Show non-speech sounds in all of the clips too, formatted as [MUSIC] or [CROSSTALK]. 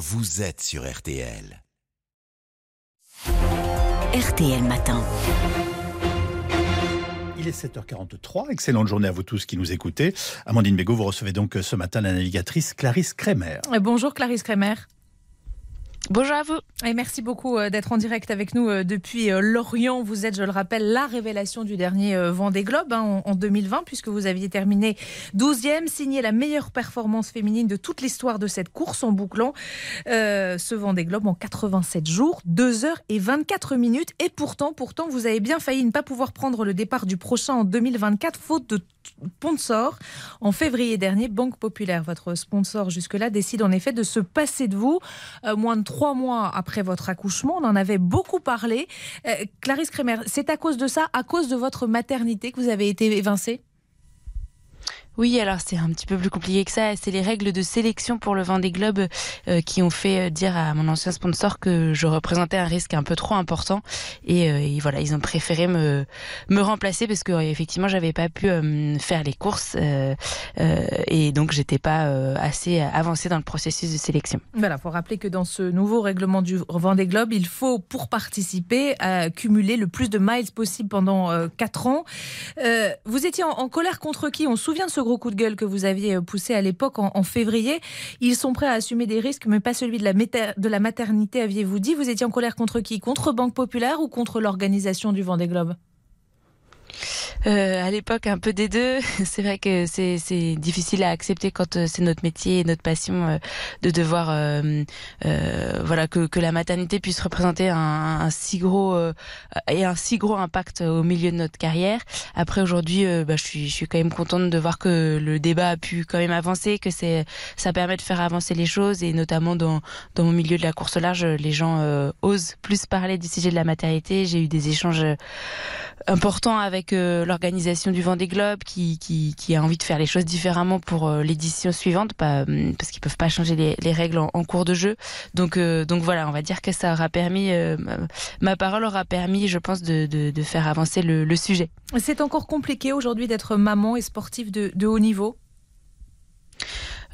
vous êtes sur RTL. RTL Matin. Il est 7h43. Excellente journée à vous tous qui nous écoutez. Amandine Bégaud, vous recevez donc ce matin la navigatrice Clarisse Kremer. Bonjour Clarisse Kremer. Bonjour à vous. Et merci beaucoup euh, d'être en direct avec nous euh, depuis euh, Lorient. Vous êtes, je le rappelle, la révélation du dernier Vendée Globe hein, en 2020, puisque vous aviez terminé 12e, signé la meilleure performance féminine de toute l'histoire de cette course en bouclant ce Vendée Globe en 87 jours, 2 heures et 24 minutes. Et pourtant, pourtant, vous avez bien failli ne pas pouvoir prendre le départ du prochain en 2024, faute de sponsor. En février dernier, Banque Populaire, votre sponsor jusque-là, décide en effet de se passer de vous. Euh, trois mois après votre accouchement, on en avait beaucoup parlé. Euh, Clarisse Kremer, c'est à cause de ça, à cause de votre maternité que vous avez été évincée? Oui, alors c'est un petit peu plus compliqué que ça. C'est les règles de sélection pour le Vendée Globe euh, qui ont fait euh, dire à mon ancien sponsor que je représentais un risque un peu trop important. Et, euh, voilà, ils ont préféré me me remplacer parce que effectivement, j'avais pas pu faire les courses et donc j'étais pas assez avancée dans le processus de sélection. Voilà, faut rappeler que dans ce nouveau règlement du Vendée Globe, il faut pour participer cumuler le plus de miles possible pendant 4 ans. vous étiez en, colère contre qui? On se souvient de ce gros coup de gueule que vous aviez euh, poussé à l'époque en, février. Ils sont prêts à assumer des risques, mais pas celui de la, de la maternité, aviez-vous dit. Vous étiez en colère contre qui? Contre Banque Populaire ou contre l'organisation du Vendée Globe? Euh, à l'époque un peu des deux. [LAUGHS] C'est vrai que c'est c'est difficile à accepter quand euh, c'est notre métier et notre passion euh, de devoir euh, voilà que que la maternité puisse représenter un, un si gros et un si gros impact au milieu de notre carrière. Après aujourd'hui, bah, je suis je suis quand même contente de voir que le débat a pu quand même avancer, que c'est ça permet de faire avancer les choses et notamment dans dans mon milieu de la course large, les gens osent plus parler du sujet de la maternité. J'ai eu des échanges importants avec l'organisation du Vendée Globe qui, qui, qui, a envie de faire les choses différemment pour euh, l'édition suivante, pas, hum, parce qu'ils peuvent pas changer les, les règles en, en, cours de jeu. Donc, euh, donc voilà, on va dire que ça aura permis, euh, ma parole aura permis, je pense, de, de, de faire avancer le, le sujet. C'est encore compliqué aujourd'hui d'être maman et sportive de, de haut niveau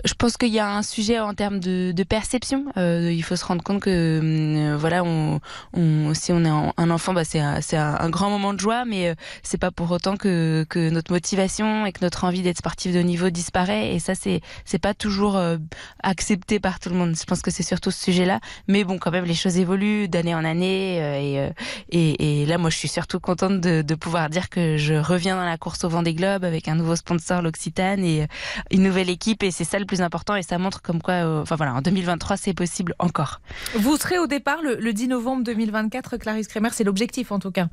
je pense qu'il y a un sujet en termes de, de perception. Euh, il faut se rendre compte que euh, voilà, on, on, si on est un enfant, bah c'est un, un, grand moment de joie, mais euh, c'est pas pour autant que, que notre motivation et que notre envie d'être sportif de niveau disparaît. Et ça, c'est c'est pas toujours euh, accepté par tout le monde. Je pense que c'est surtout ce sujet-là. Mais bon, quand même, les choses évoluent d'année en année. Et, et, et, là, moi, je suis surtout contente de, de pouvoir dire que je reviens dans la course au vent des globes avec un nouveau sponsor, l'Occitane, et une nouvelle équipe. Et c'est ça le plus important et ça montre comme quoi, euh, enfin voilà, en 2023, c'est possible encore. Vous serez au départ le, le 10 novembre 2024, Clarisse Kremer, c'est l'objectif en tout cas.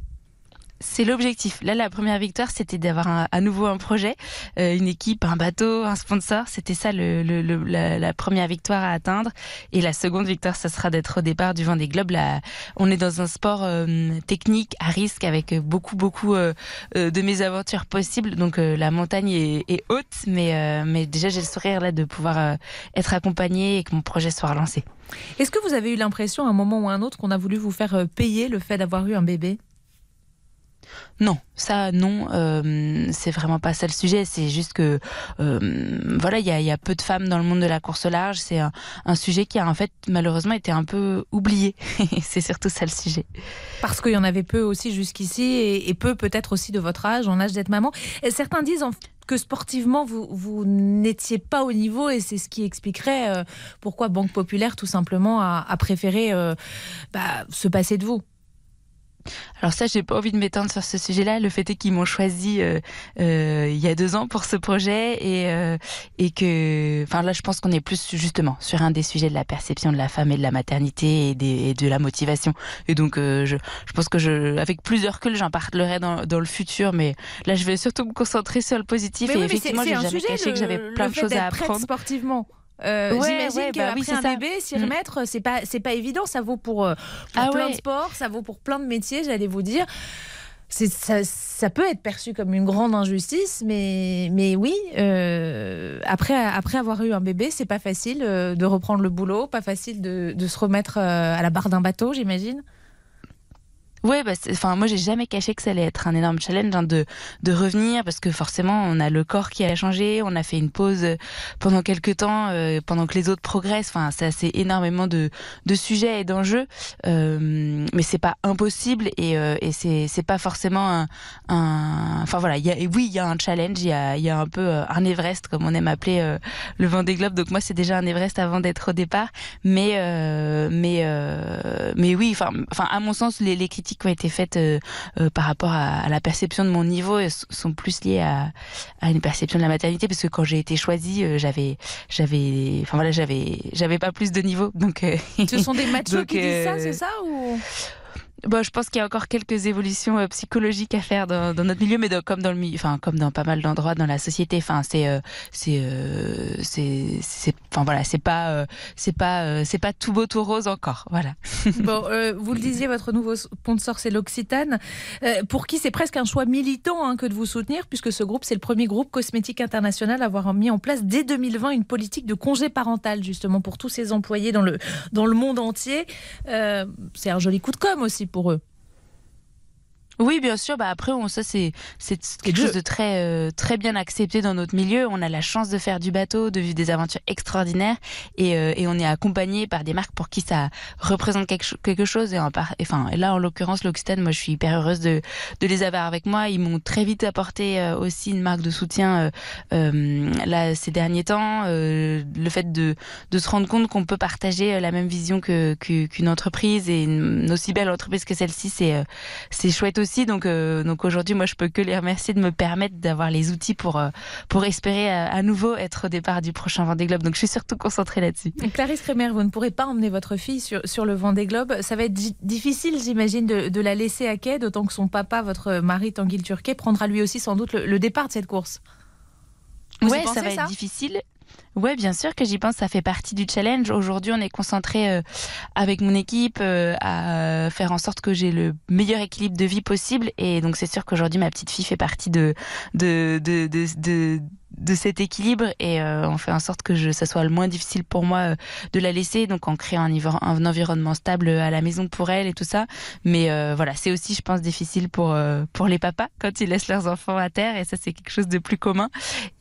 C'est l'objectif. Là, la première victoire, c'était d'avoir à nouveau un projet, euh, une équipe, un bateau, un sponsor. C'était ça le, le, la, la, première victoire à atteindre. Et la seconde victoire, ça sera d'être au départ du Vendée Globe. Là, on est dans un sport euh, technique, à risque, avec beaucoup, beaucoup euh, euh de mésaventures possibles. Donc la montagne est, est, haute, mais, mais déjà j'ai le sourire là de pouvoir être accompagné et que mon projet soit relancé. Est-ce que vous avez eu l'impression, à un moment ou à un autre, qu'on a voulu vous faire payer le fait d'avoir eu un bébé? Non, ça non, euh, c'est vraiment pas ça le sujet. C'est juste que euh, voilà, il y a, peu de femmes dans le monde de la course large. C'est un, sujet qui a en fait malheureusement été un peu oublié. [LAUGHS] c'est surtout ça le sujet. Parce qu'il y en avait peu aussi jusqu'ici et, peu peut-être aussi de votre âge, en âge d'être maman. Et certains disent en que sportivement vous, n'étiez pas au niveau et c'est ce qui expliquerait euh, pourquoi Banque Populaire tout simplement a, préféré bah, se passer de vous. Alors ça, j'ai pas envie de m'étendre sur ce sujet-là. Le fait est qu'ils m'ont choisi euh, euh, il y a deux ans pour ce projet et euh, et que, enfin là, je pense qu'on est plus justement sur un des sujets de la perception de la femme et de la maternité et, des, et de la motivation. Et donc, euh, je, je pense que je, avec plus de recul, j'en parlerai dans, dans le futur. Mais là, je vais surtout me concentrer sur le positif. Mais et oui, effectivement, j'ai jamais caché le, que j'avais plein de choses à apprendre. sportivement. Euh, ouais, J'imagine ouais, qu'après bah oui, un bébé, s'y mm. remettre, c'est pas c'est pas évident. Ça vaut pour, euh, pour ah plein ouais. de sports, ça vaut pour plein de métiers. J'allais vous dire. Ça, ça, peut être perçu comme une grande injustice, mais, mais oui, euh, après, après avoir eu un bébé, c'est pas facile de reprendre le boulot, pas facile de, de se remettre à la barre d'un bateau, j'imagine. Ouais, bah, enfin, moi, j'ai jamais caché que ça allait être un énorme challenge hein, de de revenir parce que forcément, on a le corps qui a changé, on a fait une pause euh, pendant quelques temps, euh, pendant que les autres progressent. Enfin, c'est assez énormément de de sujets et d'enjeux, euh, mais c'est pas impossible et euh, et c'est c'est pas forcément un, un enfin voilà, il y a oui, il y a un challenge, il y a il y a un peu un Everest comme on aime appeler le Vendée Globe. Donc moi, c'est déjà un Everest avant d'être au départ, mais mais mais oui, enfin enfin à mon sens, les les critiques qui ont été faites euh, euh, par rapport à, à, la perception de mon niveau sont plus liées à, à, une perception de la maternité parce que quand j'ai été choisie, euh, j'avais j'avais enfin voilà, j'avais j'avais pas plus de niveau. Donc Ce sont des machos [LAUGHS] qui disent ça, c'est ça ou? Bon, je pense qu'il y a encore quelques évolutions euh, psychologiques à faire dans, dans, notre milieu, mais comme dans le milieu, enfin comme dans pas mal d'endroits dans la société. Enfin, c'est euh, c'est euh, c'est c'est enfin voilà, c'est pas c'est pas c'est pas tout beau tout rose encore. Voilà. [LAUGHS] bon, vous le disiez, votre nouveau sponsor c'est l'Occitane, pour qui c'est presque un choix militant hein, que de vous soutenir, puisque ce groupe c'est le premier groupe cosmétique international à avoir mis en place dès 2020 une politique de congé parental justement pour tous ses employés dans le dans le monde entier. c'est un joli coup de com aussi pour eux. Oui, bien sûr. Bah après, on, ça c'est c'est quelque chose de très euh, très bien accepté dans notre milieu. On a la chance de faire du bateau, de vivre des aventures extraordinaires, et, euh, et on est accompagné par des marques pour qui ça représente quelque, quelque chose. Et, enfin, et là, en l'occurrence, l'Occitane, moi, je suis hyper heureuse de de les avoir avec moi. Ils m'ont très vite apporté euh, aussi une marque de soutien là ces derniers temps. le fait de de se rendre compte qu'on peut partager la même vision que qu'une entreprise et une, aussi belle entreprise que celle-ci, c'est c'est chouette aussi. Donc, euh, donc aujourd'hui, moi, je peux que les remercier de me permettre d'avoir les outils pour euh, pour espérer euh, à, nouveau être au départ du prochain Vendée Globe. Donc, je suis surtout concentrée là-dessus. Clarisse Kremer, vous ne pourrez pas emmener votre fille sur sur le Vendée Globe. Ça va être difficile, j'imagine, de, de, la laisser à quai, d'autant que son papa, votre mari Tanguy Turquet, prendra lui aussi sans doute le, départ de cette course. Oui, ouais, ça va être difficile. Ouais, bien sûr que j'y pense. Ça fait partie du challenge. Aujourd'hui, on est concentré euh, avec mon équipe euh, à faire en sorte que j'ai le meilleur équilibre de vie possible. Et donc, c'est sûr qu'aujourd'hui, ma petite fille fait partie de de de, de, de de cet équilibre et euh, on fait en sorte que je, ça soit le moins difficile pour moi euh, de la laisser, donc en créant un, un, environnement stable à la maison pour elle et tout ça. Mais euh, voilà, c'est aussi, je pense, difficile pour pour les papas [LAUGHS] quand ils laissent leurs enfants à terre et ça c'est quelque chose de plus commun.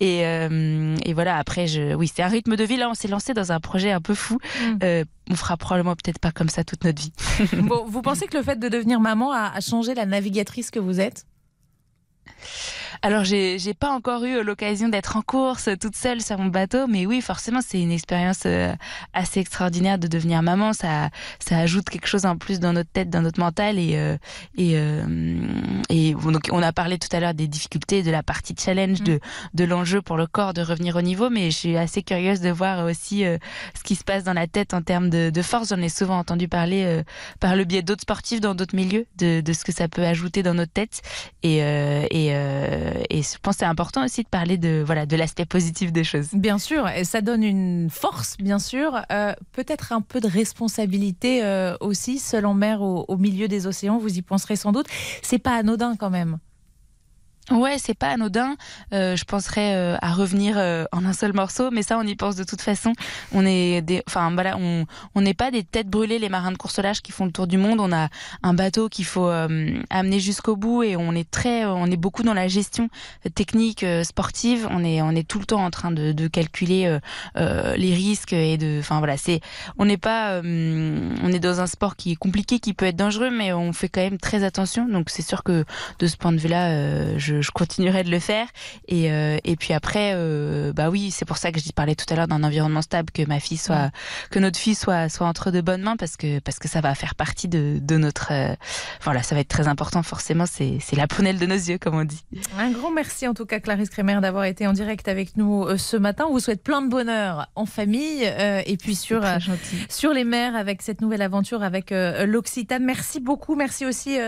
Et, et voilà, après, je, oui, c'est un rythme de vie. Là, on s'est lancé dans un projet un peu fou. Mm. on fera probablement peut-être pas comme ça toute notre vie. bon, vous pensez que le fait de devenir maman a, a changé la navigatrice que vous êtes? Alors j'ai j'ai pas encore eu l'occasion d'être en course toute seule sur mon bateau, mais oui forcément c'est une expérience euh, assez extraordinaire de devenir maman. Ça ça ajoute quelque chose en plus dans notre tête, dans notre mental et euh, et euh, et donc on a parlé tout à l'heure des difficultés de la partie challenge mm. de de l'enjeu pour le corps de revenir au niveau, mais je suis assez curieuse de voir aussi ce qui se passe dans la tête en termes de, de force. J'en ai souvent entendu parler par le biais d'autres sportifs dans d'autres milieux de de ce que ça peut ajouter dans notre tête et et euh, et je pense que c'est important aussi de parler de voilà de l'aspect positif des choses. Bien sûr, et ça donne une force, bien sûr, euh, peut-être un peu de responsabilité euh, aussi, seul en mer au, au milieu des océans. Vous y penserez sans doute. C'est pas anodin quand même. Ouais, c'est pas anodin. Euh, je penserais euh, à revenir euh, en un seul morceau, mais ça, on y pense de toute façon. On est des, enfin voilà, on on n'est pas des têtes brûlées, les marins de course qui font le tour du monde. On a un bateau qu'il faut amener jusqu'au bout et on est très, on est beaucoup dans la gestion technique sportive. On est on est tout le temps en train de, de calculer les risques et de, enfin voilà, c'est, on n'est pas, on est dans un sport qui est compliqué, qui peut être dangereux, mais on fait quand même très attention. Donc c'est sûr que de ce point de vue-là, je je, continuerai de le faire. Et, euh, et puis après, euh, bah oui, c'est pour ça que je parlais tout à l'heure d'un environnement stable, que ma fille soit, que notre fille soit, soit entre de bonnes mains, parce que parce que ça va faire partie de, de notre, euh, voilà, ça va être très important. Forcément, c'est c'est la prunelle de nos yeux, comme on dit. Un grand merci en tout cas, Clarisse Kremer, d'avoir été en direct avec nous ce matin. On vous souhaite plein de bonheur en famille et puis sur sur les mers avec cette nouvelle aventure avec l'Occitane. Merci beaucoup, merci aussi.